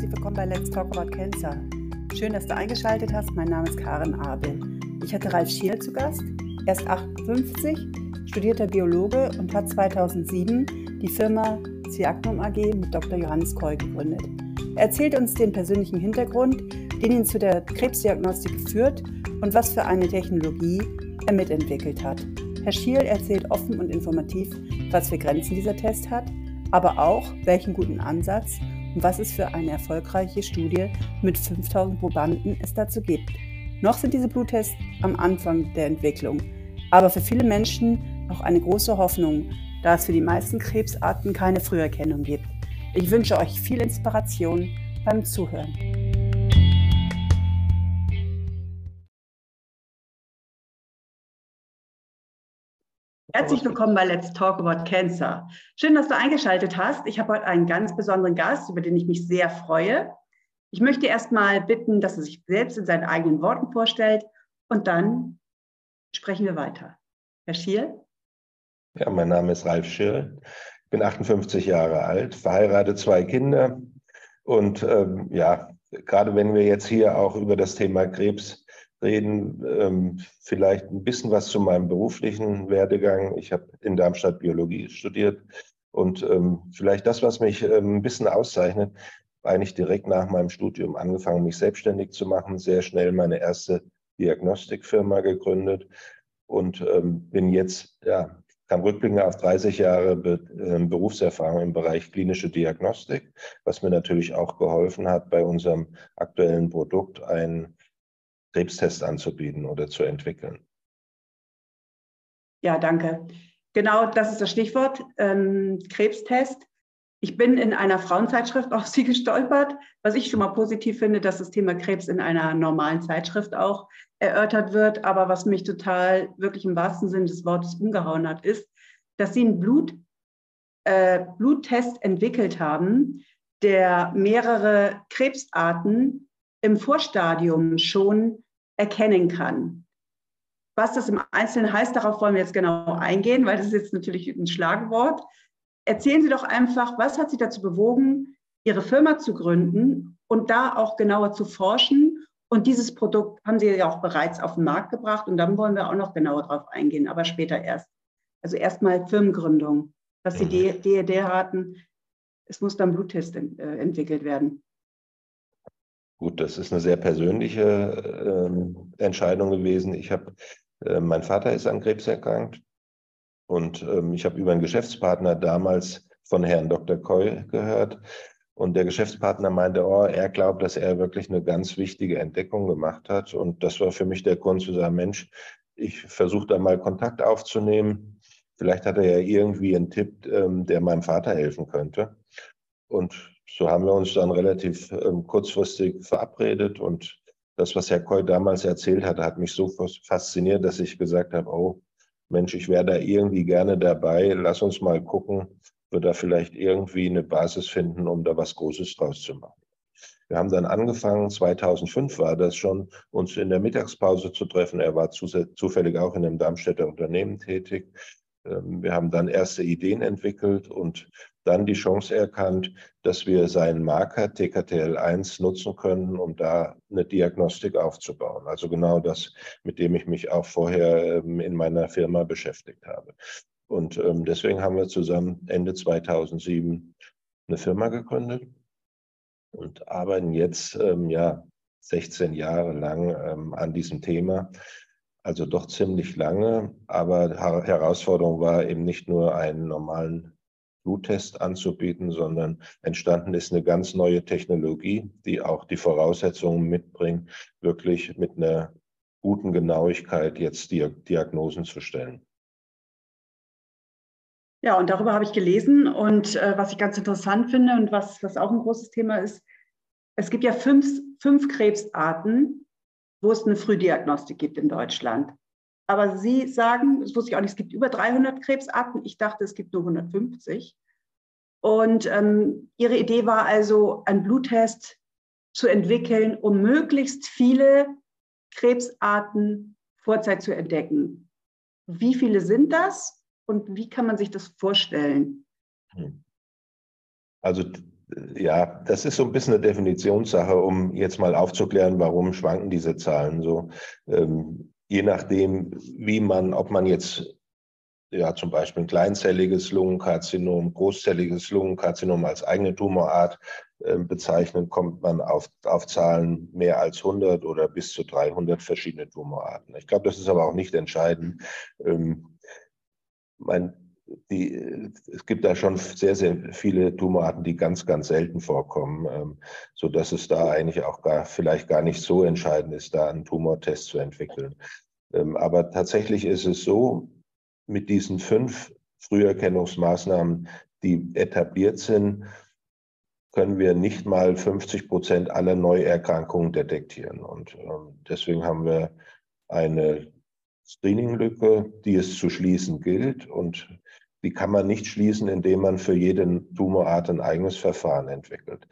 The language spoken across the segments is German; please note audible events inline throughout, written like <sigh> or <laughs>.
herzlich willkommen bei Let's Talk About Cancer. Schön, dass du eingeschaltet hast. Mein Name ist Karen Abel. Ich hatte Ralf Schier zu Gast. Er ist 58, studierter Biologe und hat 2007 die Firma Ciagnum AG mit Dr. Johannes Koll gegründet. Er erzählt uns den persönlichen Hintergrund, den ihn zu der Krebsdiagnostik geführt und was für eine Technologie er mitentwickelt hat. Herr Schiel erzählt offen und informativ, was für Grenzen dieser Test hat, aber auch welchen guten Ansatz was es für eine erfolgreiche Studie mit 5000 Probanden es dazu gibt. Noch sind diese Bluttests am Anfang der Entwicklung, aber für viele Menschen auch eine große Hoffnung, da es für die meisten Krebsarten keine Früherkennung gibt. Ich wünsche euch viel Inspiration beim Zuhören. Herzlich willkommen bei Let's Talk About Cancer. Schön, dass du eingeschaltet hast. Ich habe heute einen ganz besonderen Gast, über den ich mich sehr freue. Ich möchte erst mal bitten, dass er sich selbst in seinen eigenen Worten vorstellt und dann sprechen wir weiter. Herr Schiel? Ja, mein Name ist Ralf Schiel. Ich bin 58 Jahre alt, verheiratet, zwei Kinder. Und ähm, ja, gerade wenn wir jetzt hier auch über das Thema Krebs reden, ähm, vielleicht ein bisschen was zu meinem beruflichen Werdegang. Ich habe in Darmstadt Biologie studiert und ähm, vielleicht das, was mich ähm, ein bisschen auszeichnet, eigentlich direkt nach meinem Studium angefangen, mich selbstständig zu machen, sehr schnell meine erste Diagnostikfirma gegründet und ähm, bin jetzt, ja, kann rückblicken auf 30 Jahre Be äh, Berufserfahrung im Bereich klinische Diagnostik, was mir natürlich auch geholfen hat, bei unserem aktuellen Produkt ein Krebstest anzubieten oder zu entwickeln. Ja, danke. Genau, das ist das Stichwort, ähm, Krebstest. Ich bin in einer Frauenzeitschrift <laughs> auf Sie gestolpert, was ich schon mal positiv finde, dass das Thema Krebs in einer normalen Zeitschrift auch erörtert wird. Aber was mich total wirklich im wahrsten Sinne des Wortes umgehauen hat, ist, dass Sie einen Blut, äh, Bluttest entwickelt haben, der mehrere Krebsarten im Vorstadium schon erkennen kann. Was das im Einzelnen heißt, darauf wollen wir jetzt genau eingehen, weil das ist jetzt natürlich ein Schlagwort. Erzählen Sie doch einfach, was hat Sie dazu bewogen, Ihre Firma zu gründen und da auch genauer zu forschen? Und dieses Produkt haben Sie ja auch bereits auf den Markt gebracht und dann wollen wir auch noch genauer darauf eingehen, aber später erst. Also erstmal Firmengründung, dass Sie die DED hatten, es muss dann Bluttest äh, entwickelt werden. Gut, das ist eine sehr persönliche äh, Entscheidung gewesen. Ich habe, äh, mein Vater ist an Krebs erkrankt und ähm, ich habe über einen Geschäftspartner damals von Herrn Dr. Koy gehört. Und der Geschäftspartner meinte, oh, er glaubt, dass er wirklich eine ganz wichtige Entdeckung gemacht hat. Und das war für mich der Grund zu sagen, Mensch, ich versuche da mal Kontakt aufzunehmen. Vielleicht hat er ja irgendwie einen Tipp, ähm, der meinem Vater helfen könnte. Und so haben wir uns dann relativ ähm, kurzfristig verabredet und das, was Herr Koy damals erzählt hat, hat mich so fasziniert, dass ich gesagt habe, oh Mensch, ich wäre da irgendwie gerne dabei. Lass uns mal gucken, wir da vielleicht irgendwie eine Basis finden, um da was Großes draus zu machen. Wir haben dann angefangen, 2005 war das schon, uns in der Mittagspause zu treffen. Er war zufällig auch in einem Darmstädter Unternehmen tätig. Ähm, wir haben dann erste Ideen entwickelt und dann die Chance erkannt, dass wir seinen Marker TKTL1 nutzen können, um da eine Diagnostik aufzubauen. Also genau das, mit dem ich mich auch vorher ähm, in meiner Firma beschäftigt habe. Und ähm, deswegen haben wir zusammen Ende 2007 eine Firma gegründet und arbeiten jetzt ja 16 Jahre lang an diesem Thema also doch ziemlich lange. Aber Herausforderung war eben nicht nur einen normalen Bluttest anzubieten, sondern entstanden ist eine ganz neue Technologie, die auch die Voraussetzungen mitbringt, wirklich mit einer guten Genauigkeit jetzt Diagnosen zu stellen. Ja, und darüber habe ich gelesen. Und äh, was ich ganz interessant finde und was, was auch ein großes Thema ist, es gibt ja fünf, fünf Krebsarten, wo es eine Frühdiagnostik gibt in Deutschland. Aber Sie sagen, das wusste ich auch nicht, es gibt über 300 Krebsarten. Ich dachte, es gibt nur 150. Und ähm, Ihre Idee war also, einen Bluttest zu entwickeln, um möglichst viele Krebsarten vorzeit zu entdecken. Wie viele sind das und wie kann man sich das vorstellen? Hm. Also ja, das ist so ein bisschen eine Definitionssache, um jetzt mal aufzuklären, warum schwanken diese Zahlen so. Ähm, je nachdem, wie man, ob man jetzt ja zum Beispiel ein kleinzelliges Lungenkarzinom, großzelliges Lungenkarzinom als eigene Tumorart äh, bezeichnet, kommt man auf, auf Zahlen mehr als 100 oder bis zu 300 verschiedene Tumorarten. Ich glaube, das ist aber auch nicht entscheidend. Ähm, mein, die, es gibt da schon sehr, sehr viele Tumorarten, die ganz, ganz selten vorkommen, ähm, so dass es da eigentlich auch gar, vielleicht gar nicht so entscheidend ist, da einen Tumortest zu entwickeln. Ähm, aber tatsächlich ist es so, mit diesen fünf Früherkennungsmaßnahmen, die etabliert sind, können wir nicht mal 50 Prozent aller Neuerkrankungen detektieren. Und ähm, deswegen haben wir eine Screening-Lücke, die es zu schließen gilt. Und die kann man nicht schließen, indem man für jede Tumorart ein eigenes Verfahren entwickelt.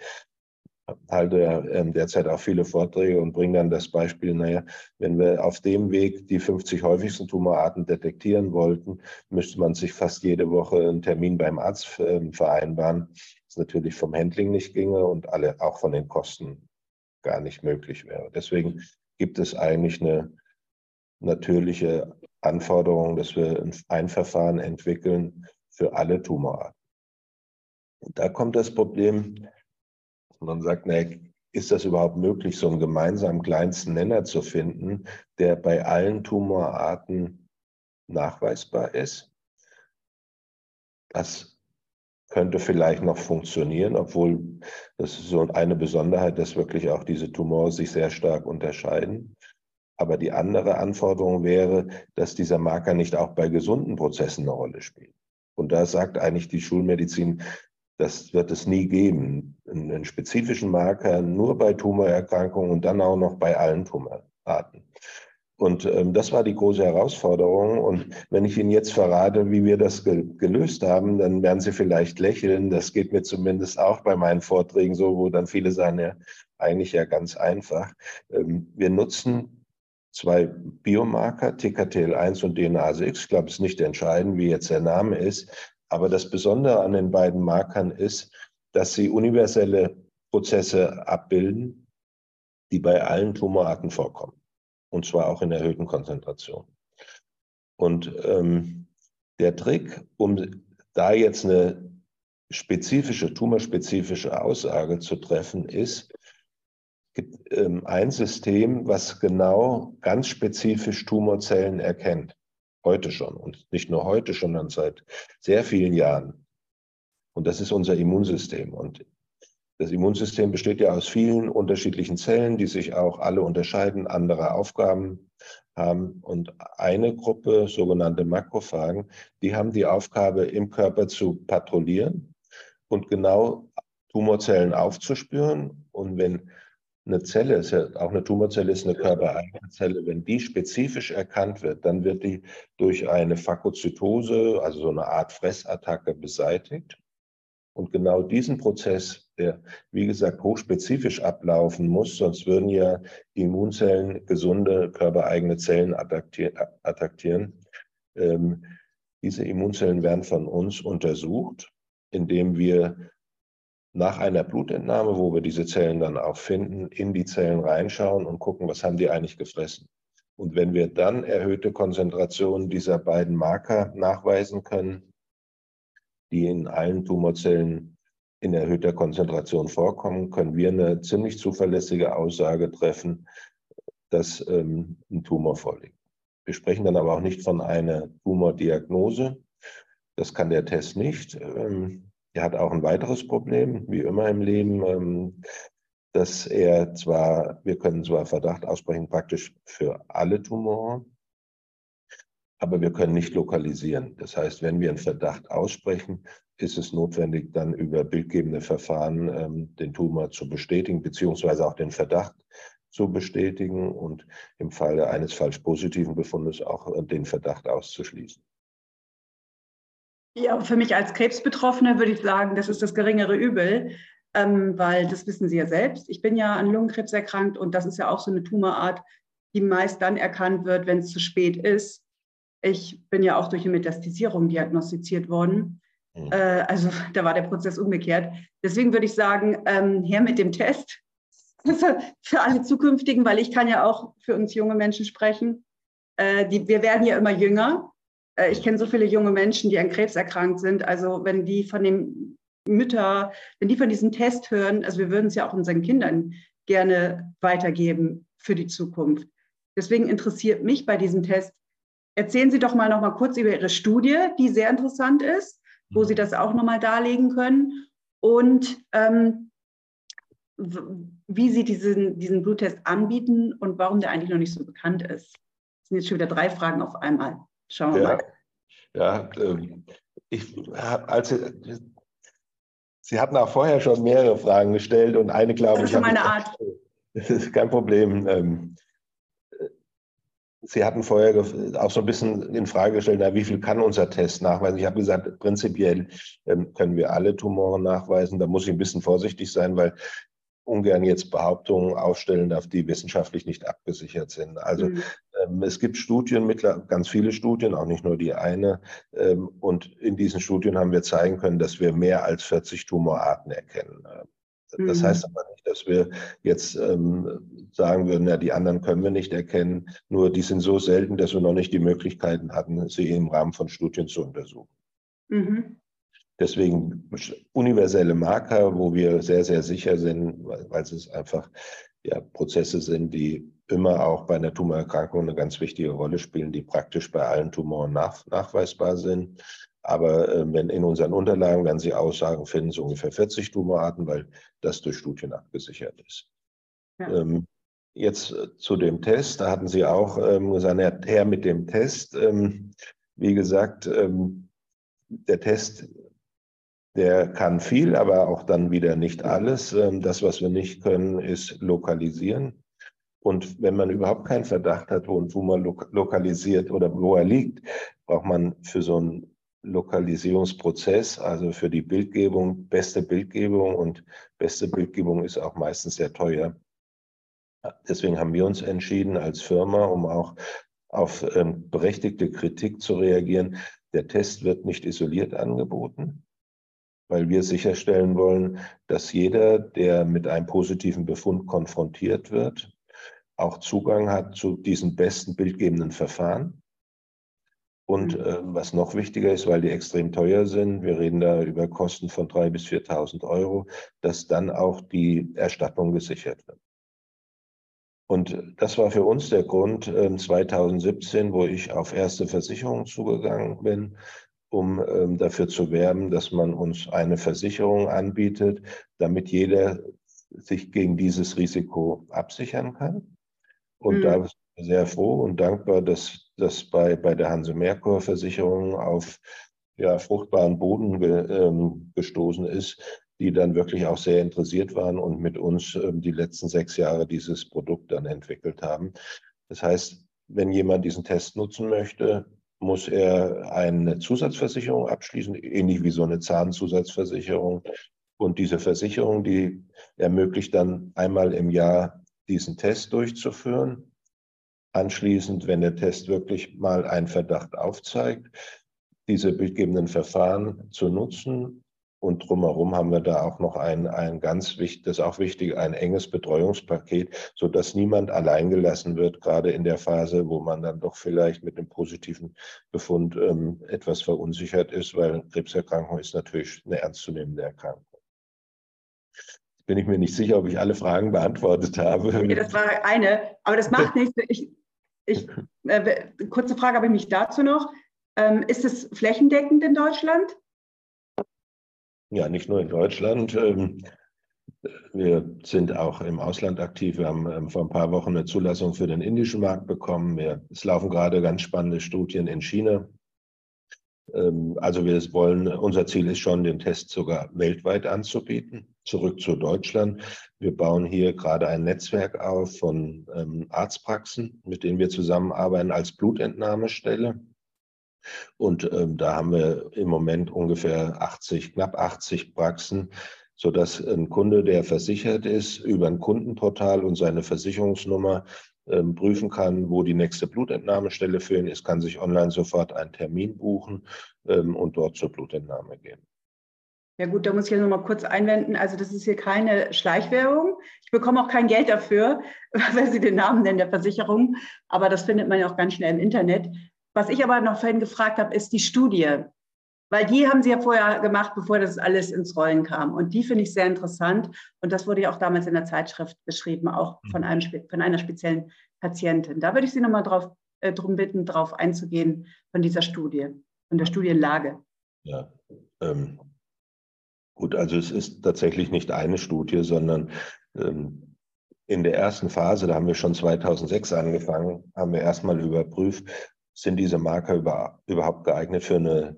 Ich halte ähm, derzeit auch viele Vorträge und bringe dann das Beispiel, naja, wenn wir auf dem Weg die 50 häufigsten Tumorarten detektieren wollten, müsste man sich fast jede Woche einen Termin beim Arzt ähm, vereinbaren, was natürlich vom Handling nicht ginge und alle auch von den Kosten gar nicht möglich wäre. Deswegen gibt es eigentlich eine natürliche Anforderung, dass wir ein Verfahren entwickeln für alle Tumorarten. Und da kommt das Problem, man sagt, na, ist das überhaupt möglich, so einen gemeinsamen kleinsten Nenner zu finden, der bei allen Tumorarten nachweisbar ist? Das könnte vielleicht noch funktionieren, obwohl das ist so eine Besonderheit, dass wirklich auch diese Tumore sich sehr stark unterscheiden. Aber die andere Anforderung wäre, dass dieser Marker nicht auch bei gesunden Prozessen eine Rolle spielt. Und da sagt eigentlich die Schulmedizin, das wird es nie geben. Einen spezifischen Marker nur bei Tumorerkrankungen und dann auch noch bei allen Tumorarten. Und ähm, das war die große Herausforderung. Und wenn ich Ihnen jetzt verrate, wie wir das ge gelöst haben, dann werden Sie vielleicht lächeln. Das geht mir zumindest auch bei meinen Vorträgen so, wo dann viele sagen, ja, eigentlich ja ganz einfach. Ähm, wir nutzen zwei Biomarker, TKTL1 und DNase X. Ich glaube, es ist nicht entscheidend, wie jetzt der Name ist. Aber das Besondere an den beiden Markern ist, dass sie universelle Prozesse abbilden, die bei allen Tumorarten vorkommen. Und zwar auch in erhöhten Konzentrationen. Und ähm, der Trick, um da jetzt eine spezifische, tumorspezifische Aussage zu treffen, ist, gibt ähm, ein System, was genau ganz spezifisch Tumorzellen erkennt. Heute schon. Und nicht nur heute, sondern seit sehr vielen Jahren. Und das ist unser Immunsystem. Und das Immunsystem besteht ja aus vielen unterschiedlichen Zellen, die sich auch alle unterscheiden, andere Aufgaben haben. Und eine Gruppe, sogenannte Makrophagen, die haben die Aufgabe, im Körper zu patrouillieren und genau Tumorzellen aufzuspüren. Und wenn eine Zelle, ist ja, auch eine Tumorzelle ist eine körpereigene Zelle, wenn die spezifisch erkannt wird, dann wird die durch eine Phagozytose, also so eine Art Fressattacke, beseitigt. Und genau diesen Prozess, der, wie gesagt, hochspezifisch ablaufen muss, sonst würden ja die Immunzellen gesunde, körpereigene Zellen attackieren. Ähm, diese Immunzellen werden von uns untersucht, indem wir nach einer Blutentnahme, wo wir diese Zellen dann auch finden, in die Zellen reinschauen und gucken, was haben die eigentlich gefressen. Und wenn wir dann erhöhte Konzentrationen dieser beiden Marker nachweisen können, die in allen Tumorzellen in erhöhter Konzentration vorkommen, können wir eine ziemlich zuverlässige Aussage treffen, dass ähm, ein Tumor vorliegt. Wir sprechen dann aber auch nicht von einer Tumordiagnose. Das kann der Test nicht. Ähm, er hat auch ein weiteres Problem, wie immer im Leben, ähm, dass er zwar, wir können zwar Verdacht aussprechen, praktisch für alle Tumore, aber wir können nicht lokalisieren. Das heißt, wenn wir einen Verdacht aussprechen, ist es notwendig, dann über bildgebende Verfahren ähm, den Tumor zu bestätigen, beziehungsweise auch den Verdacht zu bestätigen und im Falle eines falsch positiven Befundes auch äh, den Verdacht auszuschließen. Ja, für mich als Krebsbetroffene würde ich sagen, das ist das geringere Übel, ähm, weil das wissen Sie ja selbst. Ich bin ja an Lungenkrebs erkrankt und das ist ja auch so eine Tumorart, die meist dann erkannt wird, wenn es zu spät ist. Ich bin ja auch durch eine Metastasierung diagnostiziert worden. Mhm. Äh, also <laughs> da war der Prozess umgekehrt. Deswegen würde ich sagen, ähm, her mit dem Test <laughs> für, alle zukünftigen, weil ich kann ja auch für uns junge Menschen sprechen. Äh, die, wir werden ja immer jünger. Äh, ich kenne so viele junge Menschen, die an Krebs erkrankt sind. Also wenn die von den Mütter, wenn die von diesem Test hören, also wir würden es ja auch unseren Kindern gerne weitergeben für die Zukunft. Deswegen interessiert mich bei diesem Test, erzählen Sie doch mal noch mal kurz über Ihre Studie, die sehr interessant ist, wo Sie das auch noch mal darlegen können und ähm, wie Sie diesen, diesen Bluttest anbieten und warum der eigentlich noch nicht so bekannt ist. Das sind jetzt schon wieder drei Fragen auf einmal. Schauen wir ja, mal. Ja, ähm, ich, als Sie hatten auch vorher schon mehrere Fragen gestellt und eine, glaube das ich. Das ist meine Art. <laughs> Das ist kein Problem. Ähm, Sie hatten vorher auch so ein bisschen in Frage gestellt, na, wie viel kann unser Test nachweisen? Ich habe gesagt, prinzipiell ähm, können wir alle Tumoren nachweisen. Da muss ich ein bisschen vorsichtig sein, weil ungern jetzt Behauptungen aufstellen darf, die wissenschaftlich nicht abgesichert sind. Also mhm. ähm, es gibt Studien, ganz viele Studien, auch nicht nur die eine. Ähm, und in diesen Studien haben wir zeigen können, dass wir mehr als 40 Tumorarten erkennen. Das mhm. heißt aber nicht, dass wir jetzt ähm, sagen würden, ja, die anderen können wir nicht erkennen. Nur die sind so selten, dass wir noch nicht die Möglichkeiten hatten, sie im Rahmen von Studien zu untersuchen. Mhm. Deswegen universelle Marker, wo wir sehr, sehr sicher sind, weil es einfach ja, Prozesse sind, die immer auch bei einer Tumorerkrankung eine ganz wichtige Rolle spielen, die praktisch bei allen Tumoren nach, nachweisbar sind. Aber äh, wenn in unseren Unterlagen werden Sie Aussagen finden, so ungefähr 40 Tumorarten, weil das durch Studien abgesichert ist. Ja. Ähm, jetzt äh, zu dem Test, da hatten Sie auch ähm, gesagt, her mit dem Test. Ähm, wie gesagt, ähm, der Test der kann viel, aber auch dann wieder nicht alles. Ähm, das, was wir nicht können, ist lokalisieren. Und wenn man überhaupt keinen Verdacht hat, wo ein Tumor lokalisiert oder wo er liegt, braucht man für so einen Lokalisierungsprozess, also für die Bildgebung, beste Bildgebung. Und beste Bildgebung ist auch meistens sehr teuer. Deswegen haben wir uns entschieden als Firma, um auch auf ähm, berechtigte Kritik zu reagieren. Der Test wird nicht isoliert angeboten weil wir sicherstellen wollen, dass jeder, der mit einem positiven Befund konfrontiert wird, auch Zugang hat zu diesen besten bildgebenden Verfahren. Und mhm. äh, was noch wichtiger ist, weil die extrem teuer sind, wir reden da über Kosten von 3.000 bis 4.000 Euro, dass dann auch die Erstattung gesichert wird. Und das war für uns der Grund äh, 2017, wo ich auf erste Versicherungen zugegangen bin, um ähm, dafür zu werben, dass man uns eine Versicherung anbietet, damit jeder sich gegen dieses Risiko absichern kann. Und mhm. da bin ich sehr froh und dankbar, dass das bei, bei der Hanse Merkur Versicherung auf ja, fruchtbaren Boden ge, ähm, gestoßen ist, die dann wirklich auch sehr interessiert waren und mit uns ähm, die letzten sechs Jahre dieses Produkt dann entwickelt haben. Das heißt, wenn jemand diesen Test nutzen möchte, muss er eine Zusatzversicherung abschließen, ähnlich wie so eine Zahnzusatzversicherung. Und diese Versicherung, die ermöglicht dann einmal im Jahr diesen Test durchzuführen. Anschließend, wenn der Test wirklich mal einen Verdacht aufzeigt, diese bildgebenden Verfahren zu nutzen und drumherum haben wir da auch noch ein, ein ganz wichtig, das ist auch wichtig, ein enges Betreuungspaket, sodass niemand alleingelassen wird, gerade in der Phase, wo man dann doch vielleicht mit dem positiven Befund ähm, etwas verunsichert ist, weil Krebserkrankung ist natürlich eine ernstzunehmende Erkrankung. Bin ich mir nicht sicher, ob ich alle Fragen beantwortet habe. Okay, das war eine, aber das macht nichts. Ich, ich, äh, kurze Frage habe ich mich dazu noch. Ähm, ist es flächendeckend in Deutschland? Ja, nicht nur in Deutschland. Ähm, wir sind auch im Ausland aktiv. Wir haben ähm, vor ein paar Wochen eine Zulassung für den indischen Markt bekommen. Wir, es laufen gerade ganz spannende Studien in China. Ähm, also wir wollen, unser Ziel ist schon, den Test sogar weltweit anzubieten. Zurück zu Deutschland. Wir bauen hier gerade ein Netzwerk auf von Arztpraxen, mit denen wir zusammenarbeiten als Blutentnahmestelle. Und ähm, da haben wir im Moment ungefähr 80, knapp 80 Praxen, sodass ein Kunde, der versichert ist, über ein Kundenportal und seine Versicherungsnummer ähm, prüfen kann, wo die nächste Blutentnahmestelle für ihn ist, kann sich online sofort einen Termin buchen ähm, und dort zur Blutentnahme gehen. Ja gut, da muss ich ja noch mal kurz einwenden. Also das ist hier keine Schleichwerbung. Ich bekomme auch kein Geld dafür, <laughs> weil Sie den Namen nennen der Versicherung. Aber das findet man ja auch ganz schnell im Internet. Was ich aber noch vorhin gefragt habe, ist die Studie. Weil die haben Sie ja vorher gemacht, bevor das alles ins Rollen kam. Und die finde ich sehr interessant. Und das wurde ja auch damals in der Zeitschrift beschrieben, auch von, einem, von einer speziellen Patientin. Da würde ich Sie nochmal drauf, äh, darum bitten, darauf einzugehen von dieser Studie, von der Studienlage. Ja, ähm, Gut, also es ist tatsächlich nicht eine Studie, sondern ähm, in der ersten Phase, da haben wir schon 2006 angefangen, haben wir erstmal überprüft, sind diese Marker über, überhaupt geeignet für eine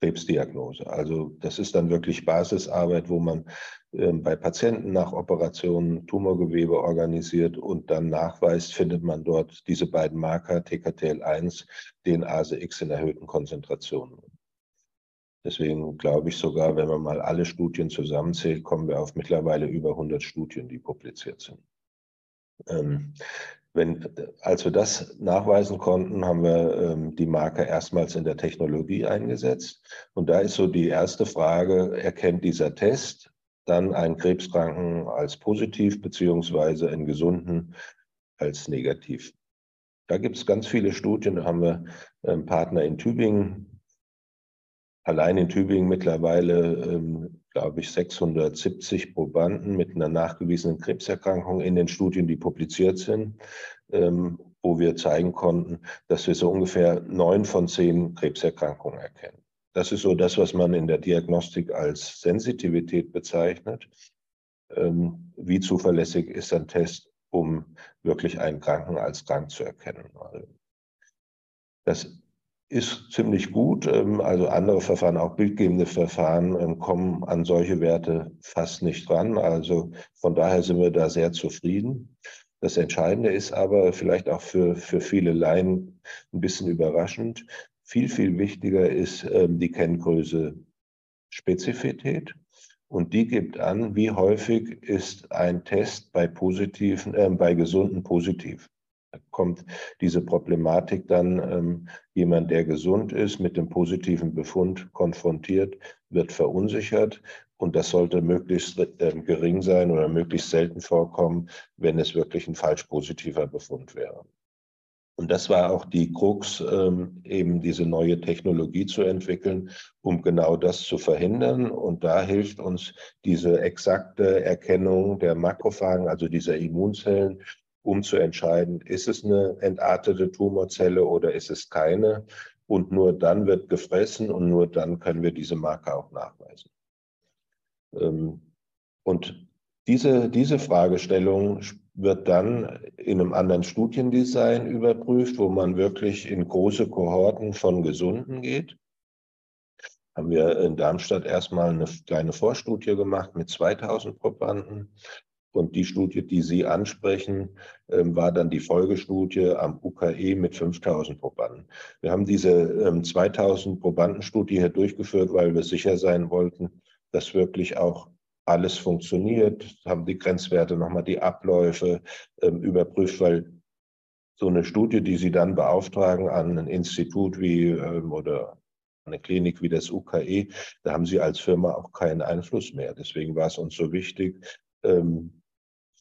Krebsdiagnose. Also das ist dann wirklich Basisarbeit, wo man äh, bei Patienten nach Operationen Tumorgewebe organisiert und dann nachweist, findet man dort diese beiden Marker TKTL1, den ASEX in erhöhten Konzentrationen. Deswegen glaube ich sogar, wenn man mal alle Studien zusammenzählt, kommen wir auf mittlerweile über 100 Studien, die publiziert sind. Ähm, wenn, als wir das nachweisen konnten, haben wir ähm, die Marke erstmals in der Technologie eingesetzt. Und da ist so die erste Frage, erkennt dieser Test dann einen Krebskranken als positiv beziehungsweise einen gesunden als negativ? Da gibt es ganz viele Studien. Da haben wir ähm, Partner in Tübingen, allein in Tübingen mittlerweile, ähm, glaube ich, 670 Probanden mit einer nachgewiesenen Krebserkrankung in den Studien, die publiziert sind, ähm, wo wir zeigen konnten, dass wir so ungefähr neun von zehn Krebserkrankungen erkennen. Das ist so das, was man in der Diagnostik als Sensitivität bezeichnet. Ähm, wie zuverlässig ist ein Test, um wirklich einen Kranken als krank zu erkennen? Das ist ziemlich gut. Ähm, also andere Verfahren, auch bildgebende Verfahren, ähm, kommen an solche Werte fast nicht ran. Also von daher sind wir da sehr zufrieden. Das Entscheidende ist aber vielleicht auch für, für viele Laien ein bisschen überraschend. Viel, viel wichtiger ist ähm, die Kenngröße Spezifität. Und die gibt an, wie häufig ist ein Test bei positiven, äh, bei gesunden positiv kommt diese Problematik dann, ähm, jemand, der gesund ist, mit dem positiven Befund konfrontiert, wird verunsichert. Und das sollte möglichst äh, gering sein oder möglichst selten vorkommen, wenn es wirklich ein falsch positiver Befund wäre. Und das war auch die Krux, ähm, eben diese neue Technologie zu entwickeln, um genau das zu verhindern. Und da hilft uns diese exakte Erkennung der Makrophagen, also dieser Immunzellen, um zu entscheiden, ist es eine entartete Tumorzelle oder ist es keine. Und nur dann wird gefressen und nur dann können wir diese Marke auch nachweisen. Ähm, und diese, diese Fragestellung wird dann in einem anderen Studiendesign überprüft, wo man wirklich in große Kohorten von Gesunden geht. Haben wir in Darmstadt erstmal eine kleine Vorstudie gemacht mit 2000 Probanden und die Studie, die Sie ansprechen, ähm, war dann die Folgestudie am UKE mit 5000 Probanden. Wir haben diese 2000 ähm, Probandenstudie hier durchgeführt, weil wir sicher sein wollten, dass wirklich auch alles funktioniert, haben die Grenzwerte nochmal die Abläufe ähm, überprüft, weil so eine Studie, die Sie dann beauftragen an ein Institut wie oder eine Klinik wie das UKE, da haben Sie als Firma auch keinen Einfluss mehr. Deswegen war es uns so wichtig,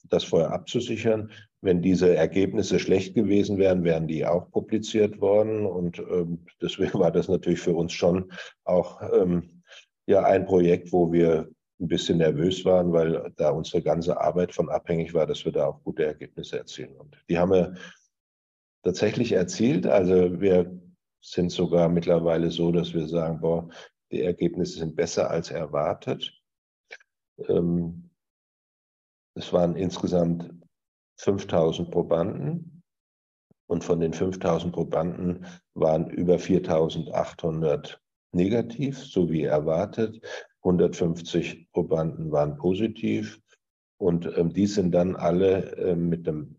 das vorher abzusichern. Wenn diese Ergebnisse schlecht gewesen wären, wären die auch publiziert worden. Und ähm, <laughs> deswegen war das natürlich für uns schon auch ähm, ja, ein Projekt, wo wir ein bisschen nervös waren, weil da unsere ganze Arbeit von abhängig war, dass wir da auch gute Ergebnisse erzielen. Und die haben wir tatsächlich erzielt. Also wir sind sogar mittlerweile so, dass wir sagen, boah, die Ergebnisse sind besser als erwartet. Ähm, es waren insgesamt 5000 Probanden und von den 5000 Probanden waren über 4800 negativ, so wie erwartet. 150 Probanden waren positiv und ähm, die sind dann alle äh, mit, dem,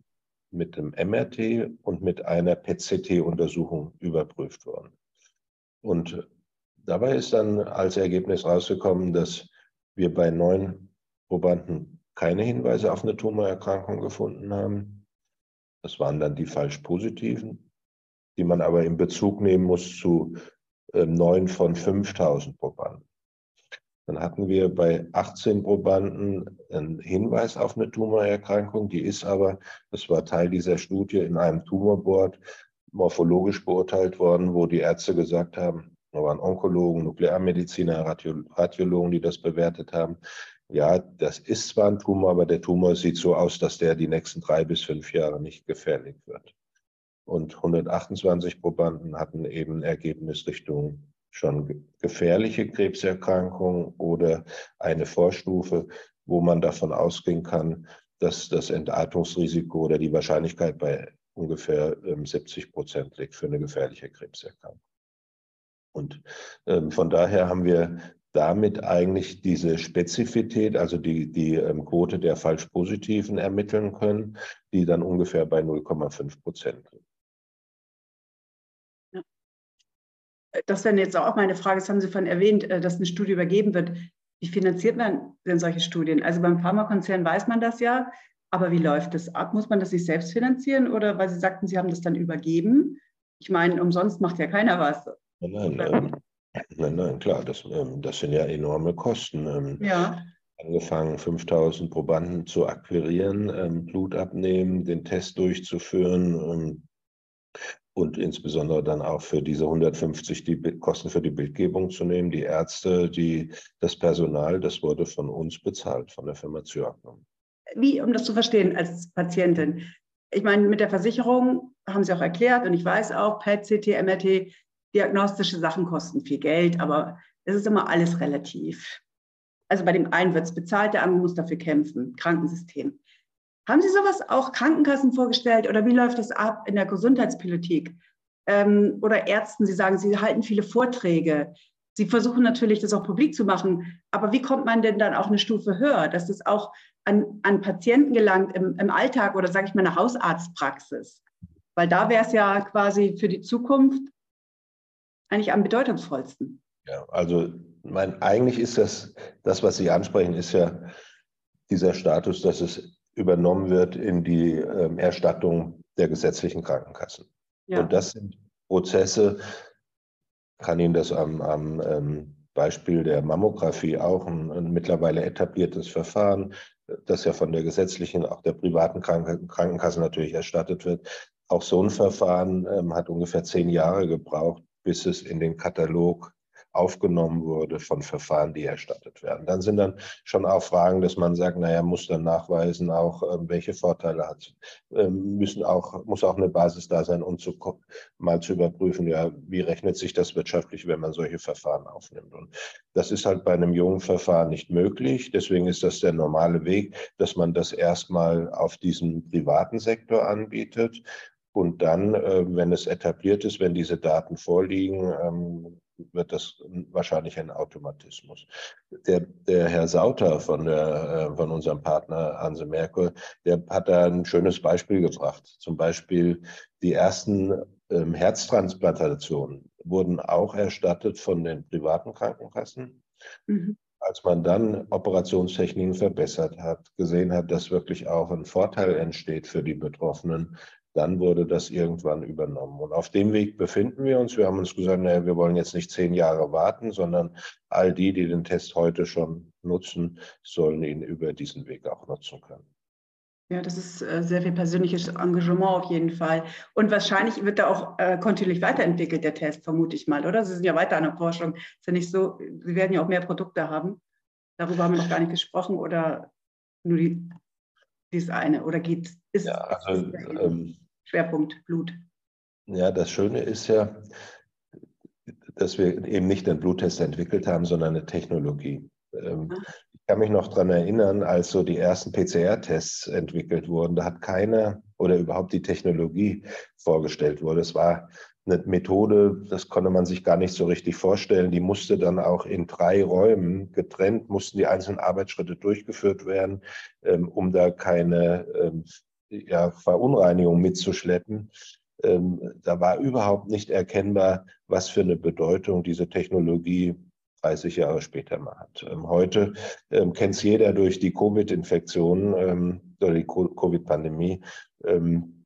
mit dem MRT und mit einer PET-CT-Untersuchung überprüft worden. Und dabei ist dann als Ergebnis rausgekommen, dass wir bei neun Probanden keine Hinweise auf eine Tumorerkrankung gefunden haben. Das waren dann die falsch positiven, die man aber in Bezug nehmen muss zu äh, neun von 5000 Probanden. Dann hatten wir bei 18 Probanden einen Hinweis auf eine Tumorerkrankung. Die ist aber, das war Teil dieser Studie, in einem Tumorboard morphologisch beurteilt worden, wo die Ärzte gesagt haben, da waren Onkologen, Nuklearmediziner, Radiologen, die das bewertet haben. Ja, das ist zwar ein Tumor, aber der Tumor sieht so aus, dass der die nächsten drei bis fünf Jahre nicht gefährlich wird. Und 128 Probanden hatten eben Ergebnis Richtung schon gefährliche Krebserkrankung oder eine Vorstufe, wo man davon ausgehen kann, dass das Entartungsrisiko oder die Wahrscheinlichkeit bei ungefähr 70 ähm, Prozent liegt für eine gefährliche Krebserkrankung. Und ähm, von daher haben wir damit eigentlich diese Spezifität, also die, die ähm, Quote der falsch Positiven ermitteln können, die dann ungefähr bei 0,5 Prozent liegt. das wäre jetzt auch meine Frage, das haben Sie vorhin erwähnt, äh, dass eine Studie übergeben wird. Wie finanziert man denn solche Studien? Also beim Pharmakonzern weiß man das ja, aber wie läuft das ab? Muss man das sich selbst finanzieren oder weil Sie sagten, Sie haben das dann übergeben? Ich meine, umsonst macht ja keiner was. Nein, nein, nein, nein, klar, das, ähm, das sind ja enorme Kosten. Ähm, ja. Angefangen, 5000 Probanden zu akquirieren, ähm, Blut abnehmen, den Test durchzuführen, und insbesondere dann auch für diese 150 die Kosten für die Bildgebung zu nehmen. Die Ärzte, die, das Personal, das wurde von uns bezahlt, von der Firma Zyagnum. Wie, um das zu verstehen als Patientin? Ich meine, mit der Versicherung haben Sie auch erklärt und ich weiß auch, PET, CT, MRT, diagnostische Sachen kosten viel Geld, aber es ist immer alles relativ. Also bei dem einen wird es bezahlt, der andere muss dafür kämpfen, Krankensystem. Haben Sie sowas auch Krankenkassen vorgestellt oder wie läuft das ab in der Gesundheitspolitik? Ähm, oder Ärzten, Sie sagen, Sie halten viele Vorträge. Sie versuchen natürlich, das auch publik zu machen. Aber wie kommt man denn dann auch eine Stufe höher, dass das auch an, an Patienten gelangt im, im Alltag oder sage ich mal eine Hausarztpraxis? Weil da wäre es ja quasi für die Zukunft eigentlich am bedeutungsvollsten. Ja, also mein, eigentlich ist das, das, was Sie ansprechen, ist ja dieser Status, dass es übernommen wird in die ähm, Erstattung der gesetzlichen Krankenkassen. Ja. Und das sind Prozesse, kann Ihnen das am, am ähm, Beispiel der Mammographie auch ein, ein, mittlerweile etabliertes Verfahren, das ja von der gesetzlichen, auch der privaten Kranken Krankenkasse natürlich erstattet wird. Auch so ein Verfahren ähm, hat ungefähr zehn Jahre gebraucht, bis es in den Katalog aufgenommen wurde von Verfahren, die erstattet werden. Dann sind dann schon auch Fragen, dass man sagt, naja, muss dann nachweisen, auch ähm, welche Vorteile hat, ähm, müssen auch, muss auch eine Basis da sein, um zu, mal zu überprüfen, ja, wie rechnet sich das wirtschaftlich, wenn man solche Verfahren aufnimmt. Und das ist halt bei einem jungen Verfahren nicht möglich. Deswegen ist das der normale Weg, dass man das erstmal auf diesem privaten Sektor anbietet und dann, äh, wenn es etabliert ist, wenn diese Daten vorliegen, ähm, wird das wahrscheinlich ein Automatismus. Der, der Herr Sauter von, der, äh, von unserem Partner Hanse Merkel, der hat da ein schönes Beispiel gebracht. Zum Beispiel die ersten ähm, Herztransplantationen wurden auch erstattet von den privaten Krankenkassen. Mhm. Als man dann Operationstechniken verbessert hat, gesehen hat, dass wirklich auch ein Vorteil entsteht für die Betroffenen, dann wurde das irgendwann übernommen. Und auf dem Weg befinden wir uns. Wir haben uns gesagt, naja, wir wollen jetzt nicht zehn Jahre warten, sondern all die, die den Test heute schon nutzen, sollen ihn über diesen Weg auch nutzen können. Ja, das ist äh, sehr viel persönliches Engagement auf jeden Fall. Und wahrscheinlich wird da auch äh, kontinuierlich weiterentwickelt, der Test, vermute ich mal, oder? Sie sind ja weiter an der Forschung. Ist ja nicht so, Sie werden ja auch mehr Produkte haben. Darüber haben wir noch gar nicht gesprochen oder nur die, dieses eine? Oder geht es? Ja, also, ähm, Schwerpunkt Blut. Ja, das Schöne ist ja, dass wir eben nicht einen Bluttest entwickelt haben, sondern eine Technologie. Ähm, ich kann mich noch daran erinnern, als so die ersten PCR-Tests entwickelt wurden, da hat keiner oder überhaupt die Technologie vorgestellt wurde. Es war eine Methode, das konnte man sich gar nicht so richtig vorstellen. Die musste dann auch in drei Räumen getrennt, mussten die einzelnen Arbeitsschritte durchgeführt werden, ähm, um da keine ähm, ja, Verunreinigung mitzuschleppen. Ähm, da war überhaupt nicht erkennbar, was für eine Bedeutung diese Technologie 30 Jahre später mal hat. Ähm, heute ähm, kennt es jeder durch die Covid-Infektion ähm, oder die Covid-Pandemie. Ähm,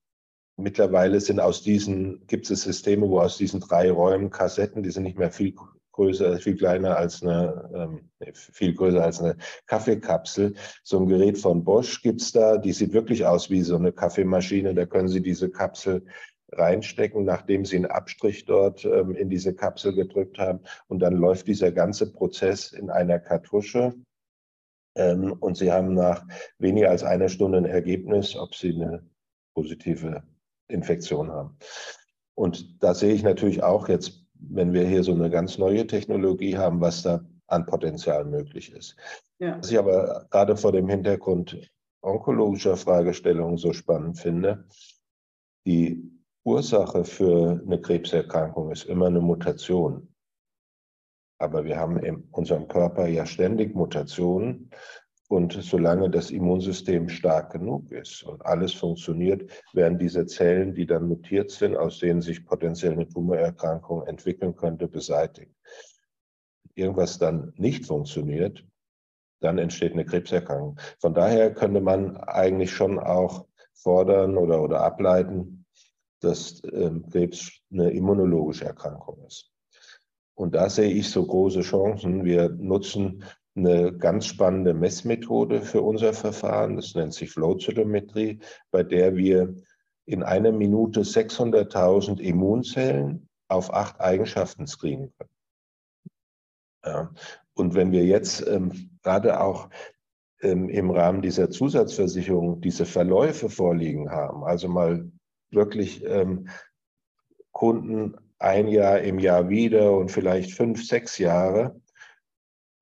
mittlerweile sind aus diesen, gibt es Systeme, wo aus diesen drei Räumen Kassetten, die sind nicht mehr viel größer, viel kleiner als eine, ähm, viel größer als eine Kaffeekapsel. So ein Gerät von Bosch gibt es da, die sieht wirklich aus wie so eine Kaffeemaschine. Da können Sie diese Kapsel reinstecken, nachdem Sie einen Abstrich dort ähm, in diese Kapsel gedrückt haben. Und dann läuft dieser ganze Prozess in einer Kartusche. Ähm, und Sie haben nach weniger als einer Stunde ein Ergebnis, ob Sie eine positive Infektion haben. Und da sehe ich natürlich auch jetzt, wenn wir hier so eine ganz neue Technologie haben, was da an Potenzial möglich ist. Ja. Was ich aber gerade vor dem Hintergrund onkologischer Fragestellungen so spannend finde, die Ursache für eine Krebserkrankung ist immer eine Mutation. Aber wir haben in unserem Körper ja ständig Mutationen. Und solange das Immunsystem stark genug ist und alles funktioniert, werden diese Zellen, die dann mutiert sind, aus denen sich potenziell eine Tumorerkrankung entwickeln könnte, beseitigt. Irgendwas dann nicht funktioniert, dann entsteht eine Krebserkrankung. Von daher könnte man eigentlich schon auch fordern oder, oder ableiten, dass ähm, Krebs eine immunologische Erkrankung ist. Und da sehe ich so große Chancen. Wir nutzen eine ganz spannende Messmethode für unser Verfahren. Das nennt sich Flowzytometrie, bei der wir in einer Minute 600.000 Immunzellen auf acht Eigenschaften screenen können. Ja. Und wenn wir jetzt ähm, gerade auch ähm, im Rahmen dieser Zusatzversicherung diese Verläufe vorliegen haben, also mal wirklich ähm, Kunden ein Jahr im Jahr wieder und vielleicht fünf, sechs Jahre,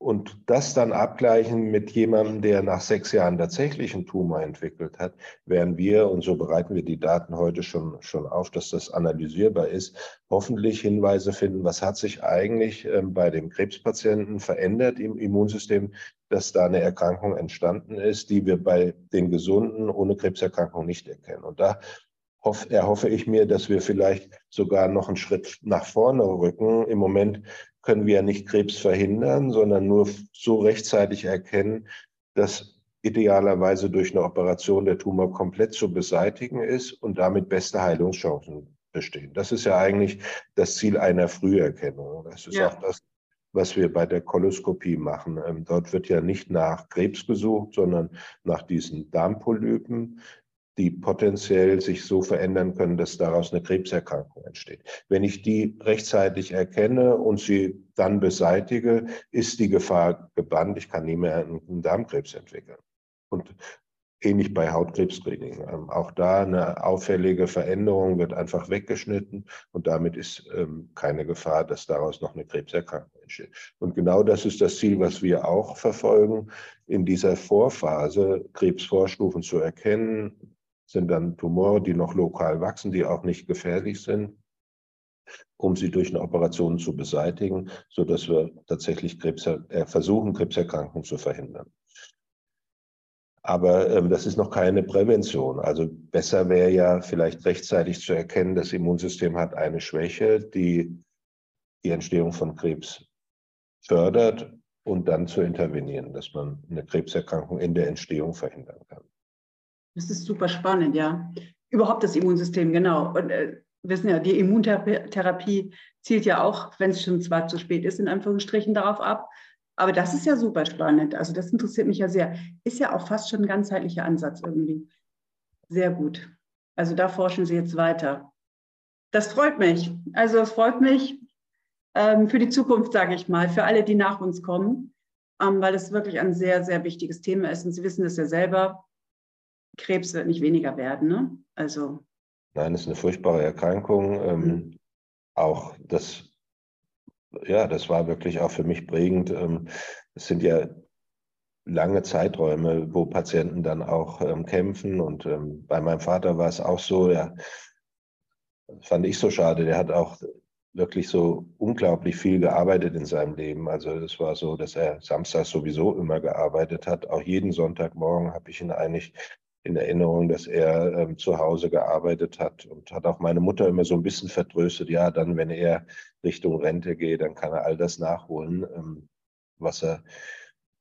und das dann abgleichen mit jemandem, der nach sechs Jahren tatsächlich einen Tumor entwickelt hat, werden wir, und so bereiten wir die Daten heute schon, schon auf, dass das analysierbar ist, hoffentlich Hinweise finden, was hat sich eigentlich ähm, bei dem Krebspatienten verändert im Immunsystem, dass da eine Erkrankung entstanden ist, die wir bei den Gesunden ohne Krebserkrankung nicht erkennen. Und da erhoffe ich mir, dass wir vielleicht sogar noch einen Schritt nach vorne rücken. Im Moment können wir ja nicht Krebs verhindern, sondern nur so rechtzeitig erkennen, dass idealerweise durch eine Operation der Tumor komplett zu beseitigen ist und damit beste Heilungschancen bestehen. Das ist ja eigentlich das Ziel einer Früherkennung. Das ist ja. auch das, was wir bei der Koloskopie machen. Ähm, dort wird ja nicht nach Krebs gesucht, sondern nach diesen Darmpolypen, die potenziell sich so verändern können, dass daraus eine Krebserkrankung entsteht. Wenn ich die rechtzeitig erkenne und sie dann beseitige, ist die Gefahr gebannt. Ich kann nie mehr einen Darmkrebs entwickeln. Und ähnlich bei Hautkrebsscreening. Ähm, auch da eine auffällige Veränderung wird einfach weggeschnitten und damit ist ähm, keine Gefahr, dass daraus noch eine Krebserkrankung entsteht. Und genau das ist das Ziel, was wir auch verfolgen, in dieser Vorphase Krebsvorstufen zu erkennen, sind dann Tumore, die noch lokal wachsen, die auch nicht gefährlich sind, um sie durch eine Operation zu beseitigen, sodass wir tatsächlich Krebs, äh, versuchen, Krebserkrankungen zu verhindern. Aber ähm, das ist noch keine Prävention. Also besser wäre ja vielleicht rechtzeitig zu erkennen, das Immunsystem hat eine Schwäche, die die Entstehung von Krebs fördert und dann zu intervenieren, dass man eine Krebserkrankung in der Entstehung verhindern kann. Das ist super spannend, ja. Überhaupt das Immunsystem, genau. Und äh, wissen ja, die Immuntherapie zielt ja auch, wenn es schon zwar zu spät ist, in Anführungsstrichen darauf ab. Aber das ist ja super spannend. Also das interessiert mich ja sehr. Ist ja auch fast schon ein ganzheitlicher Ansatz irgendwie. Sehr gut. Also da forschen Sie jetzt weiter. Das freut mich. Also es freut mich ähm, für die Zukunft, sage ich mal, für alle, die nach uns kommen, ähm, weil es wirklich ein sehr, sehr wichtiges Thema ist. Und Sie wissen es ja selber, Krebs wird nicht weniger werden. Ne? Also. Nein, es ist eine furchtbare Erkrankung. Ähm, mhm. Auch das, ja, das war wirklich auch für mich prägend. Ähm, es sind ja lange Zeiträume, wo Patienten dann auch ähm, kämpfen. Und ähm, bei meinem Vater war es auch so, ja, fand ich so schade. Der hat auch wirklich so unglaublich viel gearbeitet in seinem Leben. Also es war so, dass er samstags sowieso immer gearbeitet hat. Auch jeden Sonntagmorgen habe ich ihn eigentlich in Erinnerung, dass er ähm, zu Hause gearbeitet hat und hat auch meine Mutter immer so ein bisschen vertröstet, ja, dann, wenn er Richtung Rente geht, dann kann er all das nachholen, ähm, was er,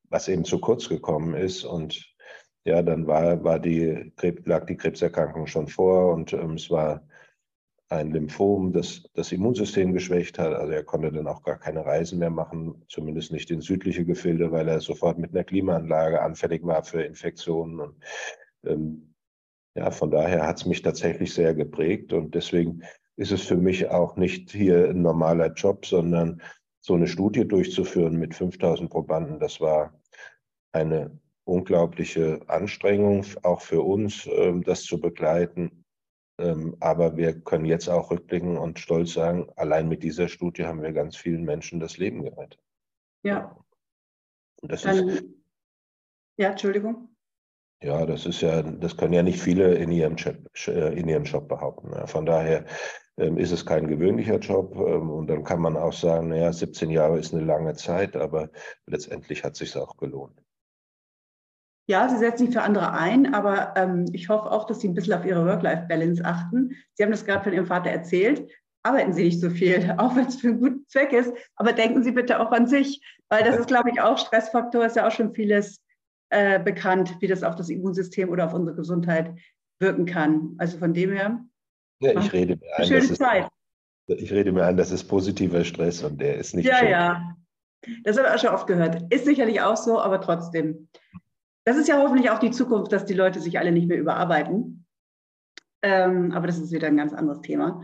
was eben zu kurz gekommen ist. Und ja, dann war, war die, lag die Krebserkrankung schon vor und ähm, es war ein Lymphom, das das Immunsystem geschwächt hat. Also er konnte dann auch gar keine Reisen mehr machen, zumindest nicht in südliche Gefilde, weil er sofort mit einer Klimaanlage anfällig war für Infektionen. Und ähm, ja, von daher hat es mich tatsächlich sehr geprägt und deswegen ist es für mich auch nicht hier ein normaler Job, sondern so eine Studie durchzuführen mit 5000 Probanden, das war eine unglaubliche Anstrengung, auch für uns, ähm, das zu begleiten. Ähm, aber wir können jetzt auch rückblicken und stolz sagen, allein mit dieser Studie haben wir ganz vielen Menschen das Leben gerettet. Ja. das Dann, ist, ja, Entschuldigung. Ja, das ist ja, das können ja nicht viele in ihrem, Job, in ihrem Job behaupten. Von daher ähm, ist es kein gewöhnlicher Job. Und dann kann man auch sagen, naja, 17 Jahre ist eine lange Zeit, aber letztendlich hat es sich auch gelohnt. Ja, Sie setzen sich für andere ein, aber ähm, ich hoffe auch, dass Sie ein bisschen auf Ihre Work-Life-Balance achten. Sie haben das gerade von Ihrem Vater erzählt. Arbeiten Sie nicht so viel, <laughs> auch wenn es für einen guten Zweck ist, aber denken Sie bitte auch an sich, weil das ist, glaube ich, auch Stressfaktor, ist ja auch schon vieles äh, bekannt, wie das auf das Immunsystem oder auf unsere Gesundheit wirken kann. Also von dem her. Ja, ich rede mir ein, schöne Zeit. Ist, ich rede mir ein, das ist positiver Stress und der ist nicht. Ja, schön. ja. Das habe ich auch schon oft gehört. Ist sicherlich auch so, aber trotzdem. Das ist ja hoffentlich auch die Zukunft, dass die Leute sich alle nicht mehr überarbeiten. Ähm, aber das ist wieder ein ganz anderes Thema.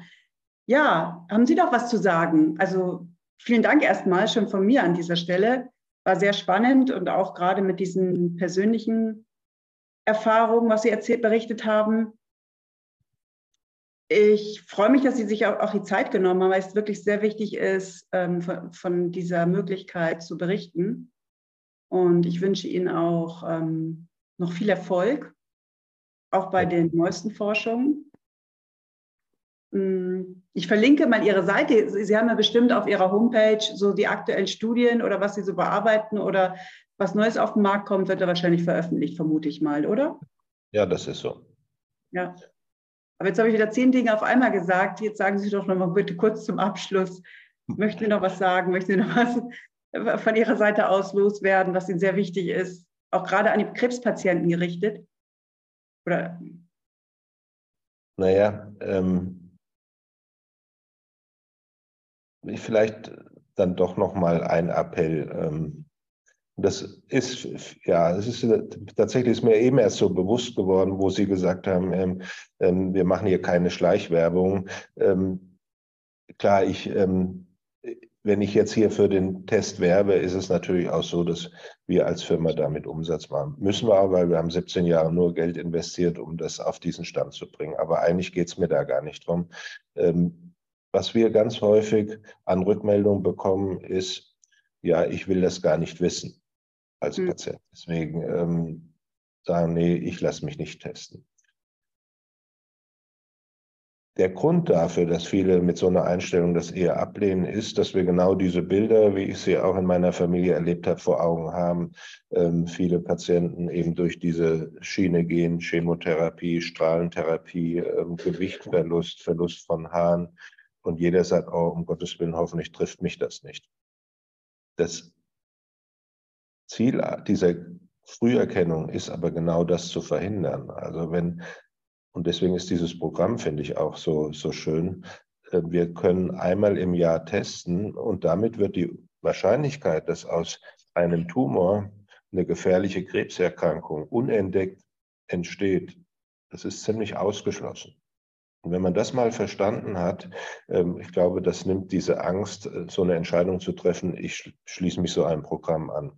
Ja, haben Sie doch was zu sagen? Also vielen Dank erstmal schon von mir an dieser Stelle. War sehr spannend und auch gerade mit diesen persönlichen Erfahrungen, was Sie erzählt, berichtet haben. Ich freue mich, dass Sie sich auch, die Zeit genommen haben, weil es wirklich sehr wichtig ist, ähm, von dieser Möglichkeit zu berichten. Und ich wünsche Ihnen auch ähm, noch viel Erfolg, auch bei den neuesten Forschungen. Mm, ich verlinke mal Ihre Seite. Sie haben ja bestimmt auf Ihrer Homepage so die aktuellen Studien oder was Sie so bearbeiten oder was Neues auf den Markt kommt, wird da wahrscheinlich veröffentlicht, vermute ich mal, oder? Ja, das ist so. Ja. Aber jetzt habe ich wieder zehn Dinge auf einmal gesagt. Jetzt sagen Sie doch noch mal bitte kurz zum Abschluss. Möchten Sie noch was sagen? Möchten Sie noch was von Ihrer Seite aus loswerden, was Ihnen sehr wichtig ist, auch gerade an die Krebspatienten gerichtet? Oder? Naja, ähm, vielleicht dann doch noch mal ein Appell. Ähm, das ist, ja, es ist tatsächlich ist mir eben erst so bewusst geworden, wo Sie gesagt haben, ähm, ähm, wir machen hier keine Schleichwerbung. Klar, ich wenn ich jetzt hier für den Test werbe, ist es natürlich auch so, dass wir als Firma damit Umsatz machen. Müssen wir auch, weil wir haben 17 Jahre nur Geld investiert, um das auf diesen Stand zu bringen. Aber eigentlich geht es mir da gar nicht drum. Was wir ganz häufig an Rückmeldungen bekommen, ist, ja, ich will das gar nicht wissen als mhm. Patient. Deswegen ähm, sagen, nee, ich lasse mich nicht testen der Grund dafür, dass viele mit so einer Einstellung das eher ablehnen, ist, dass wir genau diese Bilder, wie ich sie auch in meiner Familie erlebt habe, vor Augen haben. Ähm, viele Patienten eben durch diese Schiene gehen, Chemotherapie, Strahlentherapie, ähm, Gewichtverlust, Verlust von Haaren. Und jeder sagt, oh, um Gottes Willen, hoffentlich trifft mich das nicht. Das Ziel dieser Früherkennung ist aber genau das zu verhindern. Also wenn und deswegen ist dieses Programm, finde ich, auch so, so schön. Äh, wir können einmal im Jahr testen und damit wird die Wahrscheinlichkeit, dass aus einem Tumor eine gefährliche Krebserkrankung unentdeckt entsteht, das ist ziemlich ausgeschlossen. Und wenn man das mal verstanden hat, ähm, ich glaube, das nimmt diese Angst, äh, so eine Entscheidung zu treffen, ich schließe mich so einem Programm an.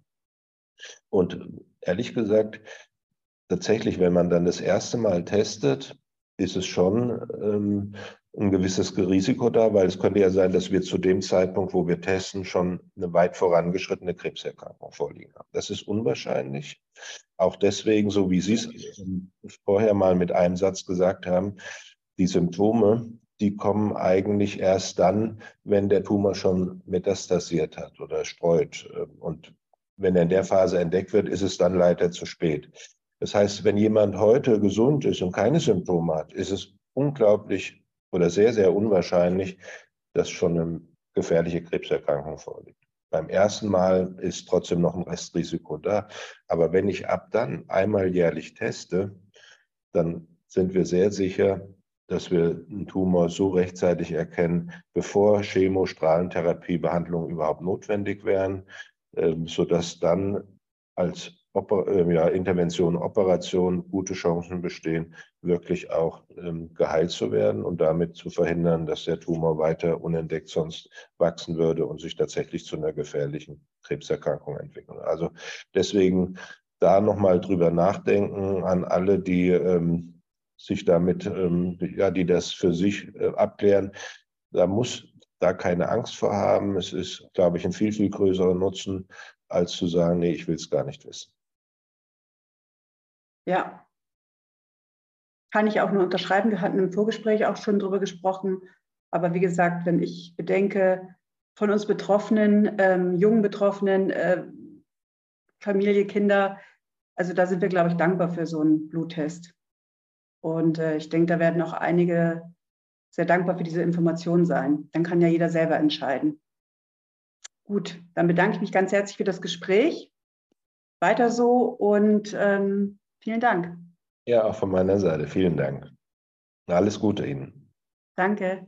Und ehrlich gesagt, tatsächlich, wenn man dann das erste Mal testet, ist es schon ähm, ein gewisses Risiko da, weil es könnte ja sein, dass wir zu dem Zeitpunkt, wo wir testen, schon eine weit vorangeschrittene Krebserkrankung vorliegen haben. Das ist unwahrscheinlich. Auch deswegen, so wie Sie es vorher mal mit einem Satz gesagt haben, die Symptome, die kommen eigentlich erst dann, wenn der Tumor schon metastasiert hat oder streut. Und wenn er in der Phase entdeckt wird, ist es dann leider zu spät. Das heißt, wenn jemand heute gesund ist und keine Symptome hat, ist es unglaublich oder sehr, sehr unwahrscheinlich, dass schon eine gefährliche Krebserkrankung vorliegt. Beim ersten Mal ist trotzdem noch ein Restrisiko da. Aber wenn ich ab dann einmal jährlich teste, dann sind wir sehr sicher, dass wir einen Tumor so rechtzeitig erkennen, bevor Chemo, Strahlentherapie, Behandlung überhaupt notwendig wären, ähm, sodass dann als ähm, ja, Intervention, Operation gute Chancen bestehen, wirklich auch ähm, geheilt zu werden und damit zu verhindern, dass der Tumor weiter unentdeckt sonst wachsen würde und sich tatsächlich zu einer gefährlichen Krebserkrankung entwickeln. Also deswegen da nochmal drüber nachdenken an alle, die sich damit, ähm, ja, die das für sich äh, abklären. Da muss da keine Angst vor haben. Es ist, glaube ich, ein viel, viel größerer Nutzen, als zu sagen, nee, ich will es gar nicht wissen. Ja, kann ich auch nur unterschreiben. Wir hatten im Vorgespräch auch schon darüber gesprochen. Aber wie gesagt, wenn ich bedenke, von uns Betroffenen, ähm, jungen Betroffenen, äh, Familie, Kinder, also da sind wir, glaube ich, dankbar für so einen Bluttest. Und äh, ich denke, da werden auch einige sehr dankbar für diese Informationen sein. Dann kann ja jeder selber entscheiden. Gut, dann bedanke ich mich ganz herzlich für das Gespräch. Weiter so und ähm, Vielen Dank. Ja, auch von meiner Seite. Vielen Dank. Alles Gute Ihnen. Danke.